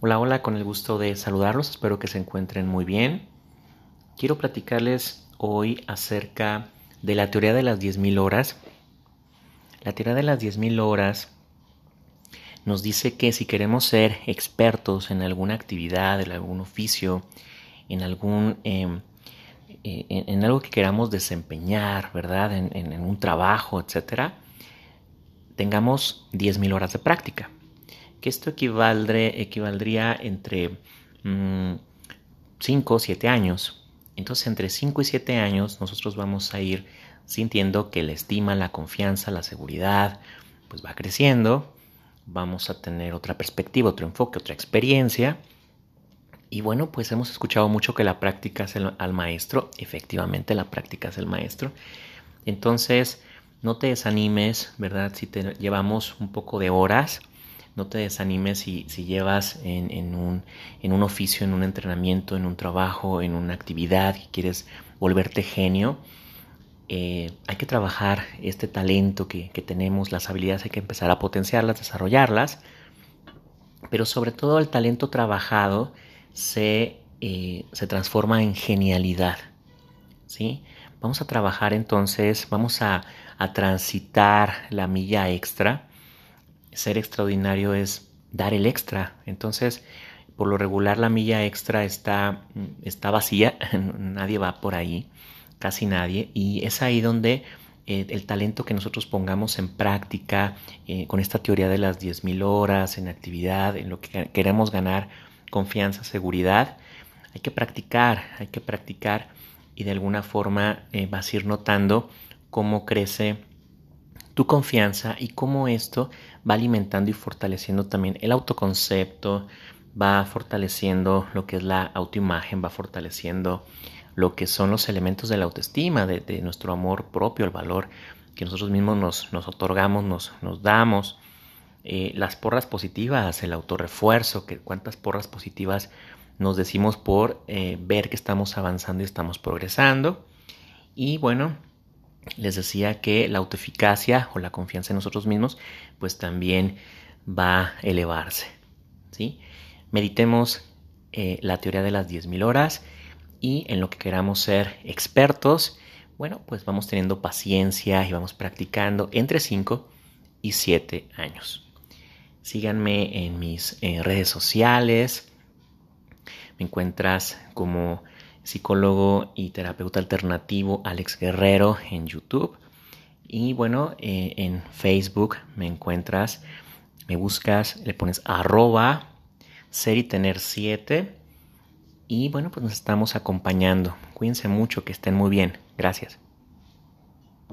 Hola, hola, con el gusto de saludarlos, espero que se encuentren muy bien. Quiero platicarles hoy acerca de la teoría de las 10.000 horas. La teoría de las 10.000 horas nos dice que si queremos ser expertos en alguna actividad, en algún oficio, en algún... Em, eh, en, algo que queramos desempeñar, ¿verdad? En, un trabajo, etcétera, tengamos 10.000 horas de práctica que esto equivaldría entre 5 o 7 años. Entonces entre 5 y 7 años nosotros vamos a ir sintiendo que la estima, la confianza, la seguridad, pues va creciendo, vamos a tener otra perspectiva, otro enfoque, otra experiencia. Y bueno, pues hemos escuchado mucho que la práctica es el, al maestro, efectivamente la práctica es el maestro. Entonces, no te desanimes, ¿verdad? Si te llevamos un poco de horas, no te desanimes si, si llevas en, un, en, un, oficio, en un entrenamiento, en un trabajo, en una actividad y quieres volverte genio. Eh, hay que trabajar este talento que, tenemos, las habilidades, hay que empezar a potenciarlas, desarrollarlas, pero sobre todo el talento trabajado se, eh, se transforma en genialidad. ¿sí? Vamos a trabajar entonces, vamos a, a transitar la milla extra ser extraordinario es dar el extra. Entonces, por lo regular la milla extra está, está vacía, nadie va por ahí, casi nadie, y es ahí donde eh, el talento que nosotros pongamos en práctica, eh, con esta teoría de las 10.000 horas, en actividad, en lo que queremos ganar, confianza, seguridad, hay que practicar, hay que practicar y de alguna forma eh, vas a ir notando cómo crece tu confianza y cómo esto va alimentando y fortaleciendo también el autoconcepto, va fortaleciendo lo que es la autoimagen, va fortaleciendo lo que son los elementos de la autoestima, de, nuestro amor propio, el valor que nosotros mismos nos, otorgamos, nos, damos. Eh, las porras positivas, el autorrefuerzo, que cuántas porras positivas nos decimos por eh, ver que estamos avanzando y estamos progresando. Y bueno, les decía que la autoeficacia o la confianza en nosotros mismos pues también va a elevarse. ¿sí? Meditemos eh, la teoría de las 10.000 horas y en lo que queramos ser expertos, bueno, pues vamos teniendo paciencia y vamos practicando entre 5 y 7 años. Síganme en mis eh, redes sociales. Me encuentras como psicólogo y terapeuta alternativo Alex Guerrero en YouTube. Y bueno, eh, en Facebook me encuentras, me buscas, le pones arroba ser y tener 7. Y bueno, pues nos estamos acompañando. Cuídense mucho, que estén muy bien. Gracias.